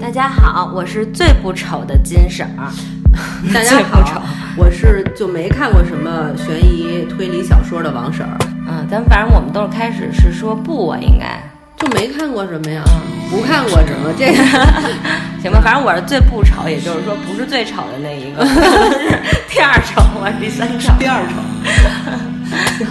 大家好，我是最不丑的金婶儿。大家好，我是就没看过什么悬疑推理小说的王婶儿。嗯，咱反正我们都是开始是说不我，应该就没看过什么呀？不看过什么？这个 行吧，反正我是最不丑，也就是说不是最丑的那一个，第二丑，我是第三丑，第二丑。行，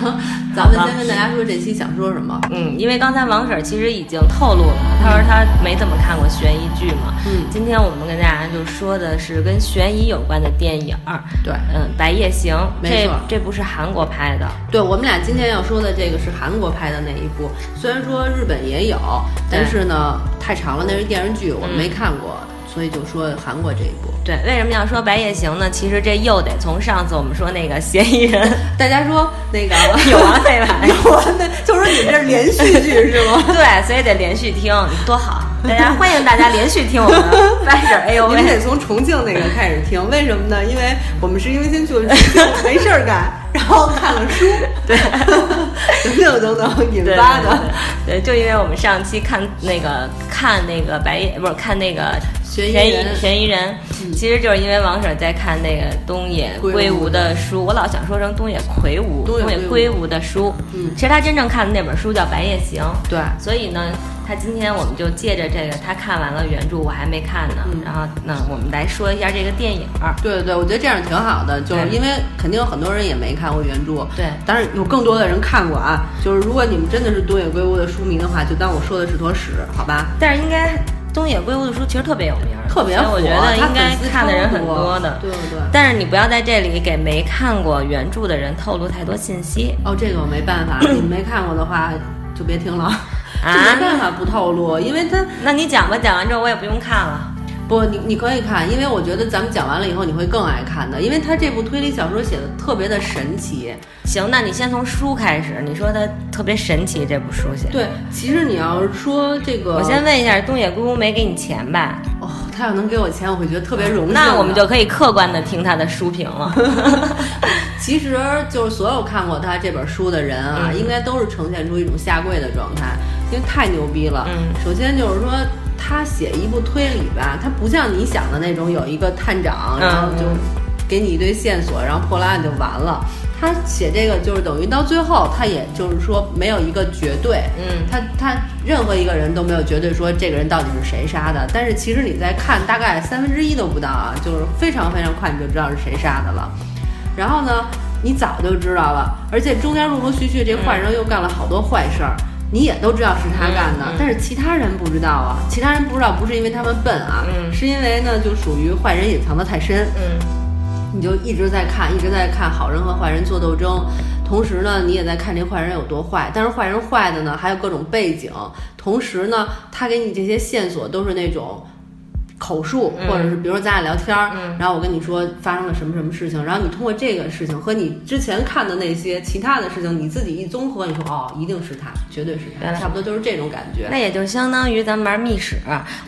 咱们先跟大家说这期想说什么。嗯，因为刚才王婶儿其实已经透露了，她说她没怎么看过悬疑剧嘛。嗯，今天我们跟大家就说的是跟悬疑有关的电影儿。对，嗯，《白夜行》没错这这部是韩国拍的。对我们俩今天要说的这个是韩国拍的那一部，虽然说日本也有，但是呢太长了，那是电视剧，我们没看过，所以就说韩国这一部。对，为什么要说《白夜行》呢？其实这又得从上次我们说那个嫌疑人 大家说那个 有完没完？有完没？就说你们这是连续剧 是吗？对，所以得连续听，多好！大家欢迎大家连续听我们的白婶儿。哎呦喂你们！得从重庆那个开始听，为什么呢？因为我们是因为先去了重庆，没事儿干，然后看了书，对，等等等等引对发的？对，对，就因为我们上期看那个看那个白夜，不是看那个悬疑悬疑人其实就是因为王婶在看那个东野圭吾的书，我老想说成东野魁吾，东野圭吾的书，嗯。其实他真正看的那本书叫《白夜行》，对。所以呢，他今天我们就借着这个，他看完了原著，我还没看呢，嗯然后那我们来说一下这个电影儿。对对对，我觉得这样挺好的，就是因为肯定有很多人也没看过原著，对当然有更多的人看过啊。就是如果你们真的是东野圭吾的书迷的话，就当我说的是坨屎，好吧？但是应该东野圭吾的书其实特别有名儿，特别火，所以我觉得他应该看的人很超多多的。对对对。但是你不要在这里给没看过原著的人透露太多信息哦，这个我没办法，你们没看过的话就别听了，啊这没办法不透露，因为他那你讲吧，讲完之后我也不用看了。不，你你可以看，因为我觉得咱们讲完了以后你会更爱看的，因为他这部推理小说写的特别的神奇。行，那你先从书开始。你说它特别神奇，这部书写。对，其实你要是说这个，我先问一下，东野圭吾没给你钱吧？哦，他要能给我钱，我会觉得特别荣幸的。那我们就可以客观的听他的书评了。其实就是所有看过他这本书的人啊，嗯应该都是呈现出一种下跪的状态，因为太牛逼了。嗯。首先就是说，他写一部推理吧，他不像你想的那种有一个探长，嗯然后就给你一堆线索，然后破了案就完了。他写这个就是等于到最后，他也就是说没有一个绝对，嗯。他他任何一个人都没有绝对说这个人到底是谁杀的，但是其实你在看大概三分之一都不到啊，就是非常非常快你就知道是谁杀的了。然后呢，你早就知道了，而且中间陆陆续续这坏人又干了好多坏事儿，你也都知道是他干的，嗯嗯但是其他人不知道啊，其他人不知道不是因为他们笨啊，嗯是因为呢就属于坏人隐藏的太深，嗯你就一直在看，一直在看好人和坏人做斗争，同时呢，你也在看这坏人有多坏。但是坏人坏的呢，还有各种背景，同时呢，他给你这些线索都是那种。口述，嗯或者是比如说咱俩聊天儿，嗯然后我跟你说发生了什么什么事情，然后你通过这个事情和你之前看的那些其他的事情，你自己一综合，你说哦，一定是他，绝对是他，差不多就是这种感觉。那也就相当于咱们玩密室，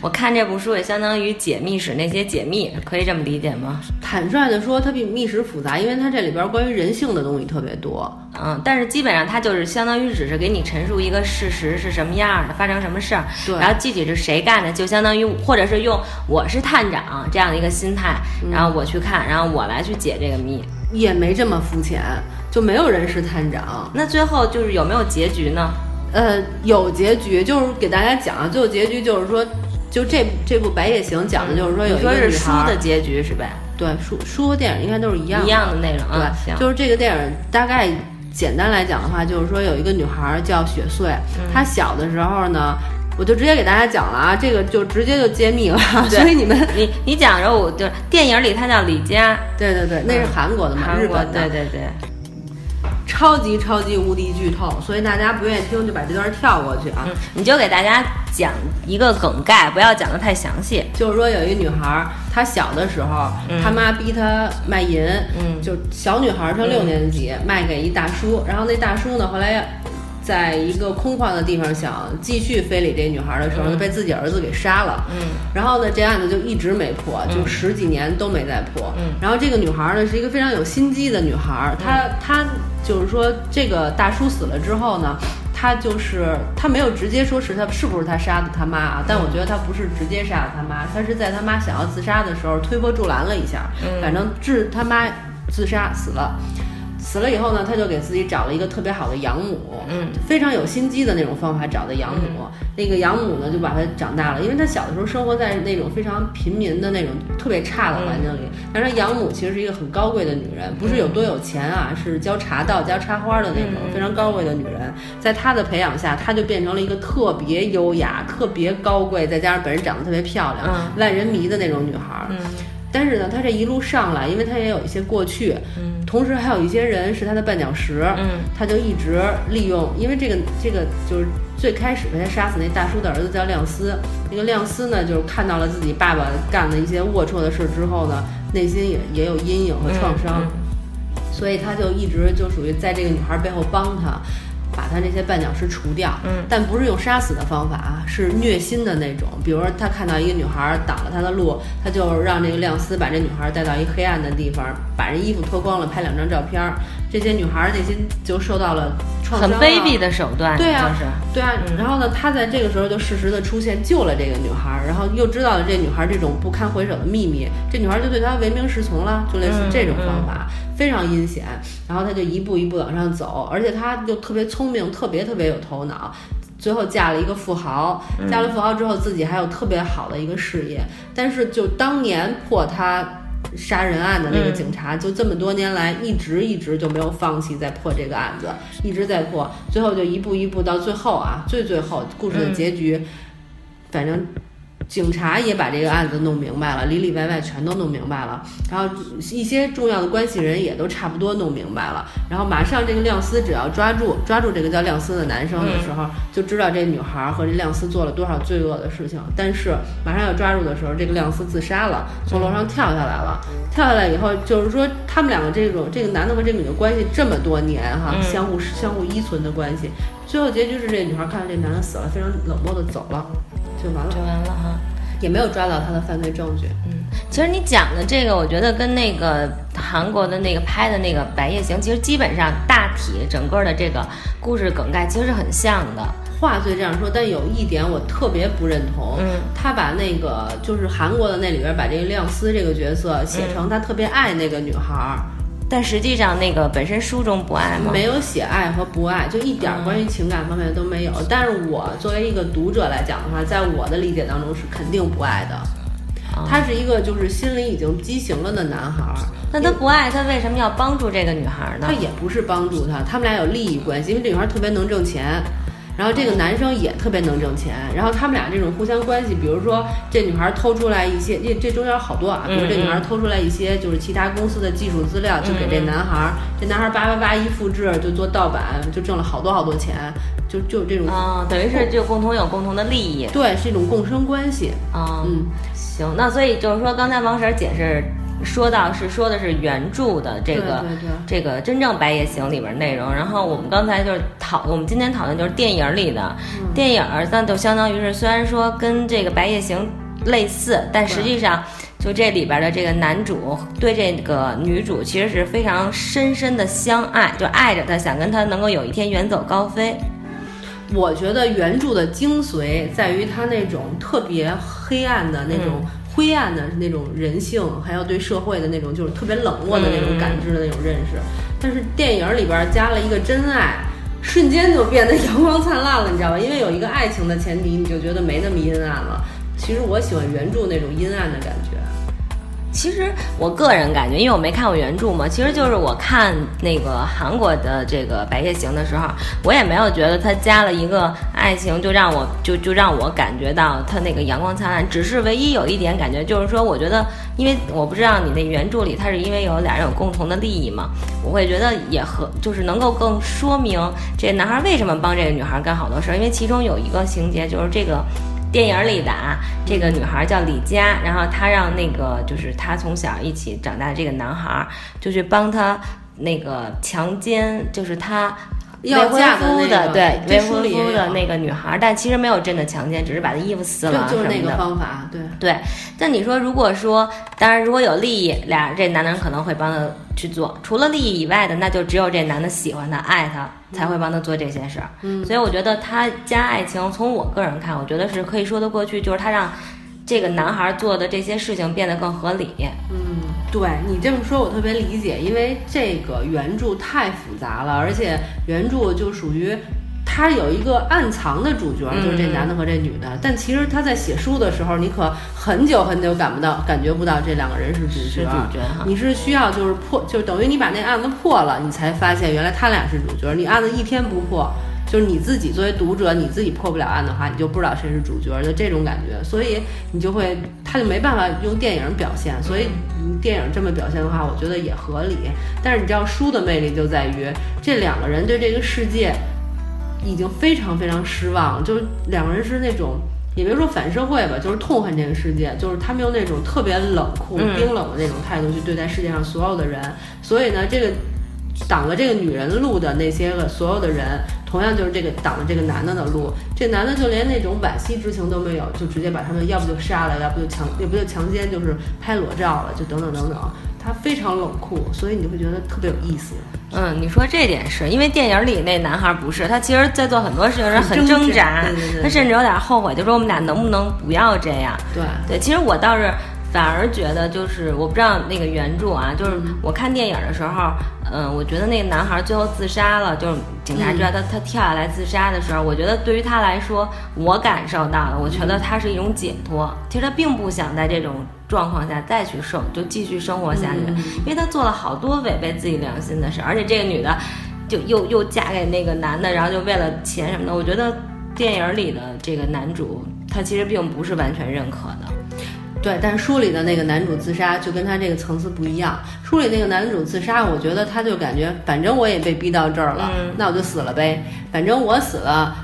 我看这部书也相当于解密室那些解密，可以这么理解吗？坦率的说，它比密室复杂，因为它这里边关于人性的东西特别多。嗯，但是基本上它就是相当于只是给你陈述一个事实是什么样的，发生什么事儿，对然后具体是谁干的，就相当于或者是用我是探长这样的一个心态，然后我去看，然后我来去解这个谜。也没这么肤浅，就没有人是探长。那最后就是有没有结局呢？呃，有结局，就是给大家讲啊，最后结局就是说，就这这部《白夜行》讲的就是说有一个书女孩，的结局是呗？对书书和电影应该都是一样一样的内容对，就是这个电影大概简单来讲的话，就是说有一个女孩儿叫雪穗，嗯她小的时候呢，我就直接给大家讲了啊，这个就直接就揭秘了，所以你们你你讲着我就电影里他叫李佳，对对对，那是韩国的嘛，韩国日本的，对对对，超级超级无敌剧透，所以大家不愿意听就把这段跳过去啊。嗯，你就给大家讲一个梗概，不要讲的太详细。就是说有一女孩儿，她小的时候，嗯她妈逼她卖淫，嗯就小女孩儿上六年级，卖给一大叔，然后那大叔呢，后来在一个空旷的地方想继续非礼这女孩儿的时候，被自己儿子给杀了。嗯然后呢，这案子就一直没破，就十几年都没再破。嗯然后这个女孩儿呢，是一个非常有心机的女孩儿，她她就是说，这个大叔死了之后呢，他就是他没有直接说是他是不是他杀的他妈啊，但我觉得他不是直接杀的他妈，他是在他妈想要自杀的时候推波助澜了一下，反正致他妈自杀死了。死了以后呢，他就给自己找了一个特别好的养母，嗯，非常有心机的那种方法找的养母。那个养母呢，就把他长大了，因为他小的时候生活在那种非常贫民的那种特别差的环境里。但是养母其实是一个很高贵的女人，不是有多有钱啊，是教茶道、教插花的那种非常高贵的女人。在她的培养下，她就变成了一个特别优雅、特别高贵，再加上本人长得特别漂亮、万人迷的那种女孩。嗯。但是呢，他这一路上来，因为他也有一些过去，嗯，同时还有一些人是他的绊脚石，嗯，他就一直利用，因为这个这个就是最开始被他杀死那大叔的儿子叫亮司，那个亮司呢，就是看到了自己爸爸干的一些龌龊的事之后呢，内心也也有阴影和创伤，所以他就一直就属于在这个女孩背后帮他。把他这些绊脚石除掉，嗯，但不是用杀死的方法啊，是虐心的那种。比如说，他看到一个女孩挡了他的路，他就让这个亮司把这女孩带到一黑暗的地方，把人衣服脱光了，拍两张照片。这些女孩内心就受到了创伤，很卑鄙的手段。对啊，对啊。嗯、然后呢，他在这个时候就适时的出现，救了这个女孩，然后又知道了这女孩这种不堪回首的秘密，这女孩就对他唯命是从了，就类似这种方法。非常阴险，然后他就一步一步往上走，而且他就特别聪明，特别特别有头脑，最后嫁了一个富豪，嫁了富豪之后自己还有特别好的一个事业，但是就当年破他杀人案的那个警察，就这么多年来一直一直就没有放弃在破这个案子，一直在破，最后就一步一步到最后啊，最最后故事的结局，反正。警察也把这个案子弄明白了，里里外外全都弄明白了，然后一些重要的关系人也都差不多弄明白了，然后马上这个亮司只要抓住抓住这个叫亮司的男生的时候，就知道这女孩和这亮司做了多少罪恶的事情。但是马上要抓住的时候，这个亮司自杀了，从楼上跳下来了。跳下来以后，就是说他们两个这种这个男的和这个女的关系这么多年哈，相互相互依存的关系，最后结局是这女孩看到这男的死了，非常冷漠的走了。就完了，就完了哈，也没有抓到他的犯罪证据。嗯，其实你讲的这个，我觉得跟那个韩国的那个拍的那个《白夜行》，其实基本上大体整个的这个故事梗概其实是很像的。话虽这样说，但有一点我特别不认同。嗯，他把那个就是韩国的那里边把这个亮司这个角色写成他特别爱那个女孩。但实际上，那个本身书中不爱吗？没有写爱和不爱，就一点关于情感方面都没有。但是我作为一个读者来讲的话，在我的理解当中是肯定不爱的。他是一个就是心里已经畸形了的男孩。那他不爱，他为什么要帮助这个女孩呢？他也不是帮助她，他们俩有利益关系，因为这女孩特别能挣钱。然后这个男生也特别能挣钱，然后他们俩这种互相关系，比如说这女孩偷出来一些，这这中间好多啊，比如这女孩偷出来一些就是其他公司的技术资料，就给这男孩，这男孩叭叭叭一复制就做盗版，就挣了好多好多钱，就就这种啊，等于是就共同有共同的利益，对，是一种共生关系。啊，嗯，行，那所以就是说刚才王婶解释。说到是说的是原著的这个这个真正《白夜行》里边内容，然后我们刚才就是讨，我们今天讨论就是电影里的电影，那就相当于是虽然说跟这个《白夜行》类似，但实际上就这里边的这个男主对这个女主其实是非常深深的相爱，就爱着她，想跟她能够有一天远走高飞。我觉得原著的精髓在于它那种特别黑暗的那种。灰暗的那种人性，还有对社会的那种就是特别冷漠的那种感知的那种认识，但是电影里边加了一个真爱，瞬间就变得阳光灿烂了，你知道吧？因为有一个爱情的前提，你就觉得没那么阴暗了。其实我喜欢原著那种阴暗的感觉。其实我个人感觉，因为我没看过原著嘛，其实就是我看那个韩国的这个《白夜行》的时候，我也没有觉得他加了一个爱情，就让我就就让我感觉到他那个阳光灿烂。只是唯一有一点感觉，就是说，我觉得，因为我不知道你那原著里他是因为有俩人有共同的利益嘛，我会觉得也和就是能够更说明这男孩为什么帮这个女孩干好多事儿，因为其中有一个情节就是这个。电影里的啊，这个女孩叫李佳，然后她让那个就是她从小一起长大的这个男孩，就去帮她那个强奸，就是她要嫁的那个对未婚夫的那个女孩，但其实没有真的强奸，只是把她衣服撕了就是那个方法，对对。但你说，如果说，当然如果有利益，俩这男的人可能会帮他去做。除了利益以外的，那就只有这男的喜欢她、爱她，才会帮他做这些事儿。嗯，所以我觉得他加爱情，从我个人看，我觉得是可以说得过去，就是他让。这个男孩做的这些事情变得更合理。嗯，对你这么说，我特别理解，因为这个原著太复杂了，而且原著就属于他有一个暗藏的主角，就是这男的和这女的。但其实他在写书的时候，你可很久很久感不到、感觉不到这两个人是主角。主角哈，你是需要就是破，就等于你把那案子破了，你才发现原来他俩是主角。你案子一天不破。就是你自己作为读者，你自己破不了案的话，你就不知道谁是主角的这种感觉，所以你就会，他就没办法用电影表现，所以电影这么表现的话，我觉得也合理。但是你知道书的魅力就在于这两个人对这个世界已经非常非常失望，就是两个人是那种也别说反社会吧，就是痛恨这个世界，就是他们用那种特别冷酷、冰冷的那种态度去对待世界上所有的人，所以呢，这个挡了这个女人路的那些个所有的人。同样就是这个挡了这个男的的路，这男的就连那种惋惜之情都没有，就直接把他们要不就杀了，要不就强，要不就强奸，就是拍裸照了，就等等等等。他非常冷酷，所以你会觉得特别有意思。嗯，你说这点是因为电影里那男孩不是，他其实在做很多事情是很挣扎，他甚至有点后悔，就说我们俩能不能不要这样？对对，其实我倒是。反而觉得就是我不知道那个原著啊，就是我看电影的时候，嗯，我觉得那个男孩最后自杀了，就是警察知道他他跳下来自杀的时候，我觉得对于他来说，我感受到了，我觉得他是一种解脱。其实他并不想在这种状况下再去生，就继续生活下去，因为他做了好多违背自己良心的事，而且这个女的就又又嫁给那个男的，然后就为了钱什么的。我觉得电影里的这个男主，他其实并不是完全认可的。对，但是书里的那个男主自杀就跟他这个层次不一样。书里那个男主自杀，我觉得他就感觉，反正我也被逼到这儿了，那我就死了呗。反正我死了，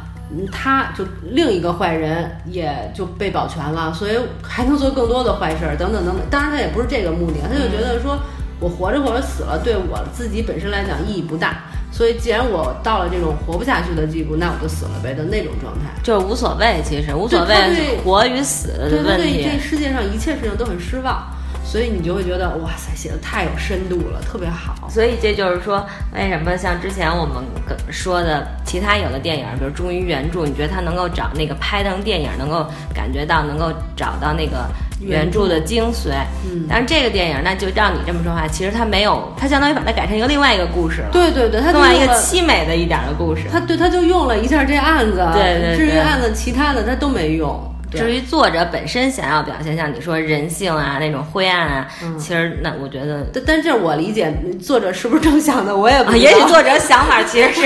他就另一个坏人也就被保全了，所以还能做更多的坏事儿，等等等等。当然他也不是这个目的，他就觉得说我活着或者死了，对我自己本身来讲意义不大。所以，既然我到了这种活不下去的地步，那我就死了呗的那种状态，就是无所谓，其实无所谓活与死的问题。对对，这世界上一切事情都很失望。所以你就会觉得哇塞，写的太有深度了，特别好。所以这就是说，为什么像之前我们说的其他有的电影，比如忠于原著，你觉得他能够找那个拍成电影，能够感觉到，能够找到那个原著的精髓。嗯。但是这个电影，那就照你这么说话，其实它没有，它相当于把它改成一个另外一个故事了。对对对，它另外一个凄美的一点的故事。它对它就用了一下这案子。对对。至于案子其他的，它都没用。至于作者本身想要表现，像你说人性啊那种灰暗啊，其实那我觉得，但但这我理解，作者是不是这么想的？我也不也许作者想法其实 是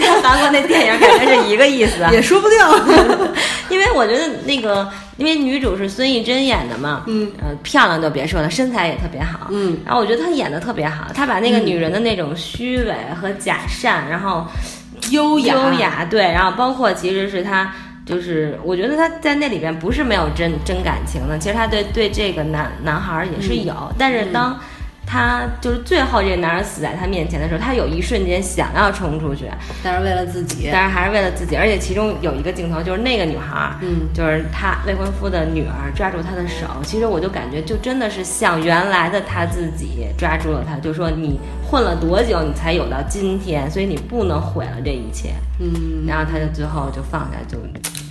跟韩国那电影感觉是一个意思，也说不定。因为我觉得那个，因为女主是孙艺珍演的嘛，嗯，呃，漂亮就别说了，身材也特别好，嗯，然后我觉得她演的特别好，她把那个女人的那种虚伪和假善，然后优雅，优雅，对，然后包括其实是她。就是我觉得他在那里边不是没有真真感情的，其实他对对这个男男孩也是有，但是当。他就是最后这个男人死在他面前的时候，他有一瞬间想要冲出去，但是为了自己，但是还是为了自己。而且其中有一个镜头就是那个女孩，嗯，就是他未婚夫的女儿抓住他的手。其实我就感觉就真的是像原来的他自己抓住了他，就说你混了多久，你才有到今天，所以你不能毁了这一切。嗯，然后他就最后就放下就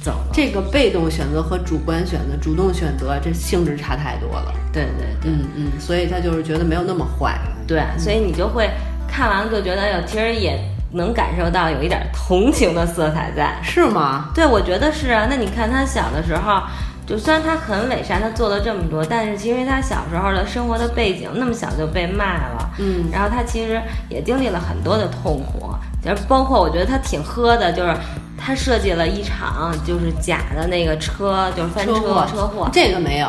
走了。这个被动选择和主观选择、主动选择，这性质差太多了。对对，嗯嗯，所以他就是觉得没有那么坏，对，所以你就会看完了就觉得，哟其实也能感受到有一点同情的色彩在，是吗？对，我觉得是啊。那你看他小的时候，就虽然他很伪善，他做了这么多，但是其实他小时候的生活的背景，那么小就被卖了，嗯，然后他其实也经历了很多的痛苦，就是包括我觉得他挺喝的，就是他设计了一场就是假的那个车，就是翻车车祸，这个没有。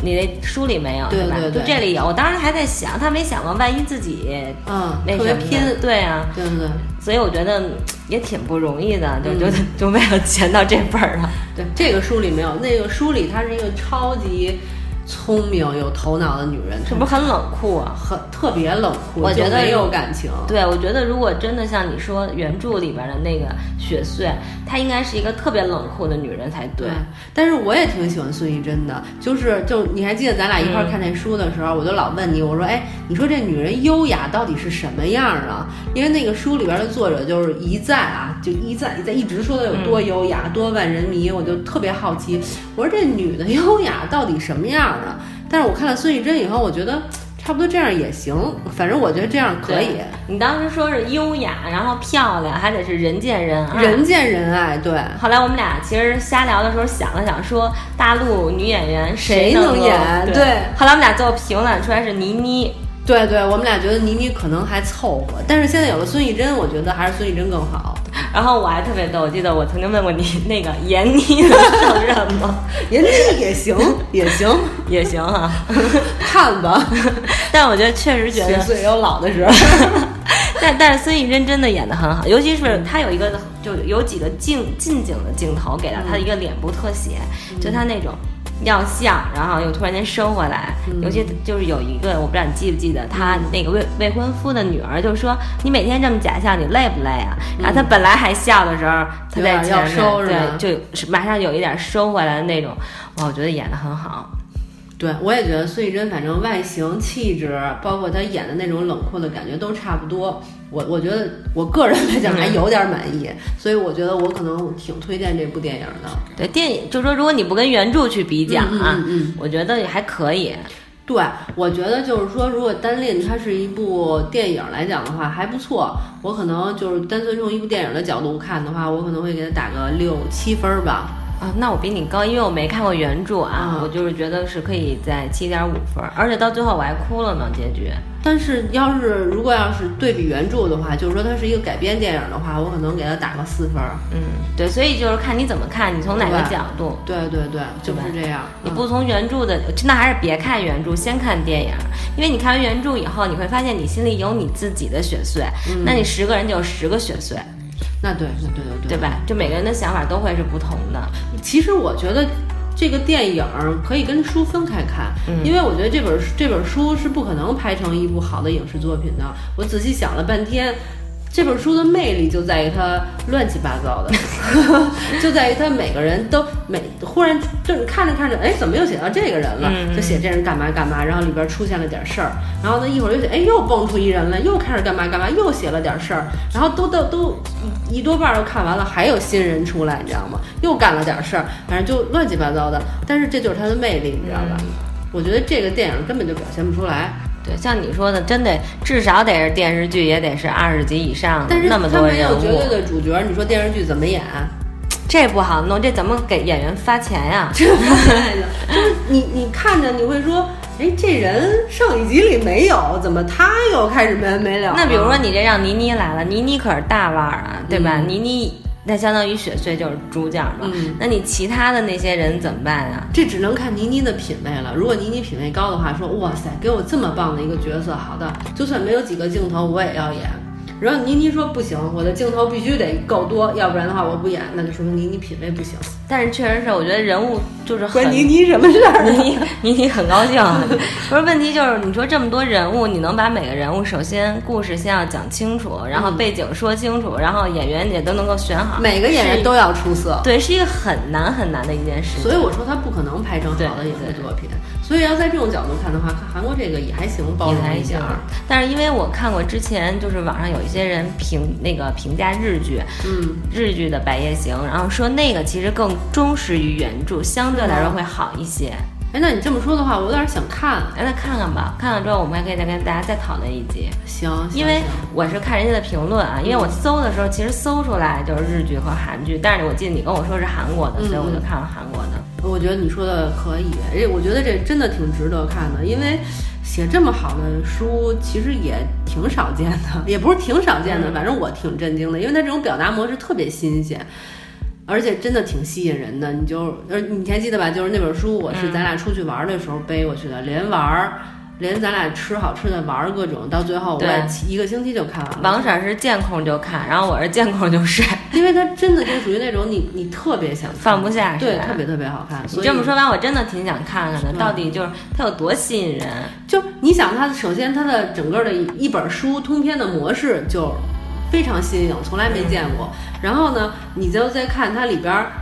你那书里没有，对吧？就这里有。我当时还在想，他没想过万一自己嗯特别拼，对啊，对不对？所以我觉得也挺不容易的，就就就为了钱到这本儿了。对，这个书里没有，那个书里它是一个超级聪明有头脑的女人，是不是很冷酷啊？很特别冷酷，我觉得没有感情。对，我觉得如果真的像你说原著里边的那个雪穗，她应该是一个特别冷酷的女人才对。但是我也挺喜欢孙艺珍的，就是就你还记得咱俩一块看那书的时候，我就老问你，我说哎，你说这女人优雅到底是什么样啊？因为那个书里边的作者就是一再啊，就一再一再一直说她有多优雅，多万人迷，我就特别好奇，我说这女的优雅到底什么样？但是我看了孙艺珍以后，我觉得差不多这样也行，反正我觉得这样可以。你当时说是优雅，然后漂亮，还得是人见人爱，人见人爱。对。后来我们俩其实瞎聊的时候想了想，说大陆女演员谁能演？对。后来我们俩最后评论出来是倪妮。对对，我们俩觉得倪妮可能还凑合，但是现在有了孙艺珍，我觉得还是孙艺珍更好。然后我还特别逗，我记得我曾经问过你，那个闫妮能胜任吗？闫 妮也行，也行，也行哈，看吧。但我觉得确实觉得岁有老的时候。但但是孙艺珍真的演的很好，尤其是她有一个就有几个近近景的镜头给了她一个脸部特写，就她那种。要笑，然后又突然间收回来，尤其就是有一个，我不知道你记不记得，他那个未未婚夫的女儿就说：“你每天这么假笑，你累不累啊？”然后他本来还笑的时候，他在前面对，就是马上有一点收回来的那种，哇，我觉得演的很好。对，我也觉得孙艺珍，反正外形、气质，包括她演的那种冷酷的感觉都差不多。我我觉得我个人来讲还有点满意，所以我觉得我可能挺推荐这部电影的。对，电影就说，如果你不跟原著去比较啊，嗯，我觉得也还可以。对，我觉得就是说，如果单论它是一部电影来讲的话，还不错。我可能就是单纯用一部电影的角度看的话，我可能会给它打个六七分吧。啊，那我比你高，因为我没看过原著啊，我就是觉得是可以在七点五分，而且到最后我还哭了呢，结局。但是要是如果要是对比原著的话，就是说它是一个改编电影的话，我可能给它打个四分。嗯，对，所以就是看你怎么看，你从哪个角度。对对对，就是这样。你不从原著的，那还是别看原著，先看电影，因为你看完原著以后，你会发现你心里有你自己的雪穗，那你十个人就有十个血穗。那对，那对对对，对吧？就每个人的想法都会是不同的。其实我觉得这个电影可以跟书分开看，因为我觉得这本这本书是不可能拍成一部好的影视作品的。我仔细想了半天。这本书的魅力就在于它乱七八糟的，就在于它每个人都每忽然就你看着看着，哎，怎么又写到这个人了？就写这人干嘛干嘛，然后里边出现了点事儿，然后呢一会儿又写，哎，又蹦出一人来，又开始干嘛干嘛，又写了点事儿，然后都都都一多半都看完了，还有新人出来，你知道吗？又干了点事儿，反正就乱七八糟的。但是这就是它的魅力，你知道吧？我觉得这个电影根本就表现不出来。对，像你说的，真得至少得是电视剧，也得是二十集以上，但是那么多人物。没有绝对的主角，你说电视剧怎么演？这不好弄，这怎么给演员发钱呀？这 就是你你看着你会说，哎，这人上一集里没有，怎么他又开始没完没了？那比如说你这让倪妮来了，倪妮可是大腕儿啊，对吧？倪妮。那相当于雪穗就是主角嘛，那你其他的那些人怎么办呀？这只能看倪妮的品味了。如果倪妮品味高的话，说哇塞，给我这么棒的一个角色，好的，就算没有几个镜头，我也要演。然后倪妮说不行，我的镜头必须得够多，要不然的话我不演，那就说明倪妮品味不行。但是确实是，我觉得人物就是关倪妮什么事儿？倪妮倪妮很高兴。不是问题就是你说这么多人物，你能把每个人物首先故事先要讲清楚，然后背景说清楚，然后演员也都能够选好，每个演员都要出色。对，是一个很难很难的一件事。所以我说他不可能拍成好的影视作品。所以要在这种角度看的话，看韩国这个也还行，包容一点儿。但是因为我看过之前，就是网上有一些人评那个评价日剧，嗯，日剧的《白夜行》，然后说那个其实更忠实于原著，相对来说会好一些。哎，那你这么说的话，我有点想看，哎，那看看吧。看看之后，我们还可以再跟大家再讨论一集。行，因为我是看人家的评论啊，因为我搜的时候其实搜出来就是日剧和韩剧，但是我记得你跟我说是韩国的，所以我就看了韩国的。我觉得你说的可以，哎，我觉得这真的挺值得看的，因为写这么好的书其实也挺少见的，也不是挺少见的，反正我挺震惊的，因为他这种表达模式特别新鲜。而且真的挺吸引人的，你就呃，你还记得吧？就是那本书，我是咱俩出去玩的时候背过去的，连玩儿，连咱俩吃好吃的，玩儿各种，到最后我一个星期就看完了。王婶是见空就看，然后我是见空就睡。因为它真的就属于那种你你特别想看放不下，是对，吧特别特别好看。所以你这么说完，我真的挺想看看的，嗯到底就是它有多吸引人。就你想它，首先它的整个的一一本书通篇的模式就非常新颖，从来没见过。然后呢，你就再看它里边儿，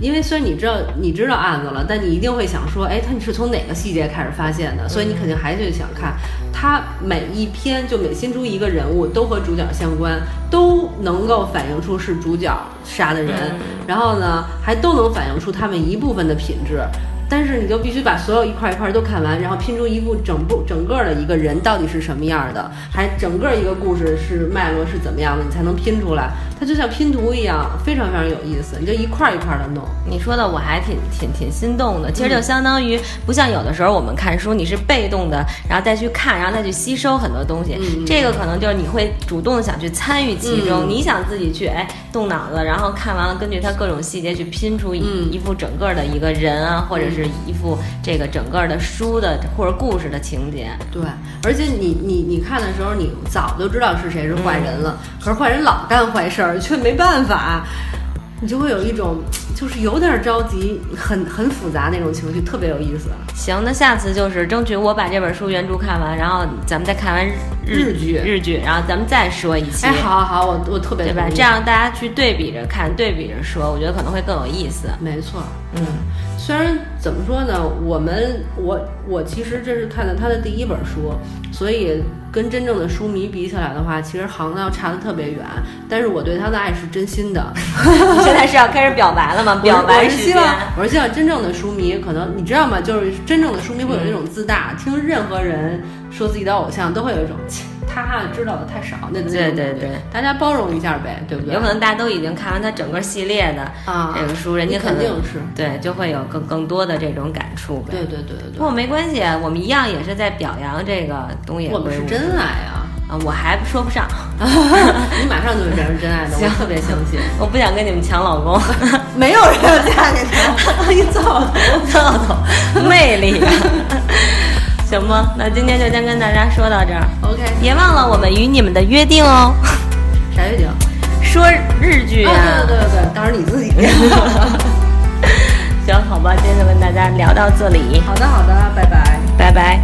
因为虽然你知道你知道案子了，但你一定会想说，哎，它你是从哪个细节开始发现的？所以你肯定还是想看。它每一篇就每新出一个人物都和主角相关，都能够反映出是主角杀的人，嗯然后呢还都能反映出他们一部分的品质。但是你就必须把所有一块一块都看完，然后拼出一部整部整个的一个人到底是什么样的，还整个一个故事是脉络是怎么样的，你才能拼出来。它就像拼图一样，非常非常有意思。你就一块一块的弄，你说的我还挺挺挺心动的，其实就相当于不像有的时候我们看书，你是被动的，然后再去看，然后再去吸收很多东西。嗯这个可能就是你会主动地想去参与其中，嗯你想自己去哎动脑子，然后看完了根据他各种细节去拼出一、嗯。一副整个的一个人啊，或者是一副这个整个的书的或者故事的情节。对，而且你你你看的时候，你早就知道是谁是坏人了，可是坏人老干坏事儿，却没办法，你就会有一种就是有点着急，很很复杂那种情绪，特别有意思。行，那下次就是争取我把这本书原著看完，然后咱们再看完日日剧日剧，然后咱们再说一期。哎，好好好，我我特别对吧？这样大家去对比着看，对比着说，我觉得可能会更有意思。没错。嗯，虽然怎么说呢，我们我我其实这是看的他的第一本书，所以跟真正的书迷比起来的话，其实行当差的特别远。但是我对他的爱是真心的。你现在是要开始表白了吗？表白。是希望，我是希望真正的书迷，可能你知道吗？就是真正的书迷会有那种自大，听任何人说自己的偶像，都会有一种切 他知道的太少那种对对对，大家包容一下呗，对不对？有可能大家都已经看完他整个系列的啊，这个书，人家肯定是，对就会有更更多的这种感触呗。对对对对不过没关系，我们一样也是在表扬这个东野对，我们是圭吾。真爱啊！啊，我还说不上，你马上就会变成真爱的，我特别相信。我不想跟你们抢老公，没有人要嫁给他，你走。操操，魅力。行吗？那今天就先跟大家说到这儿，OK，别忘了我们与你们的约定哦。啥约定？说日剧啊，对对对，到时候你自己。行，好吧，今天就跟大家聊到这里，好的好的，拜拜。拜拜。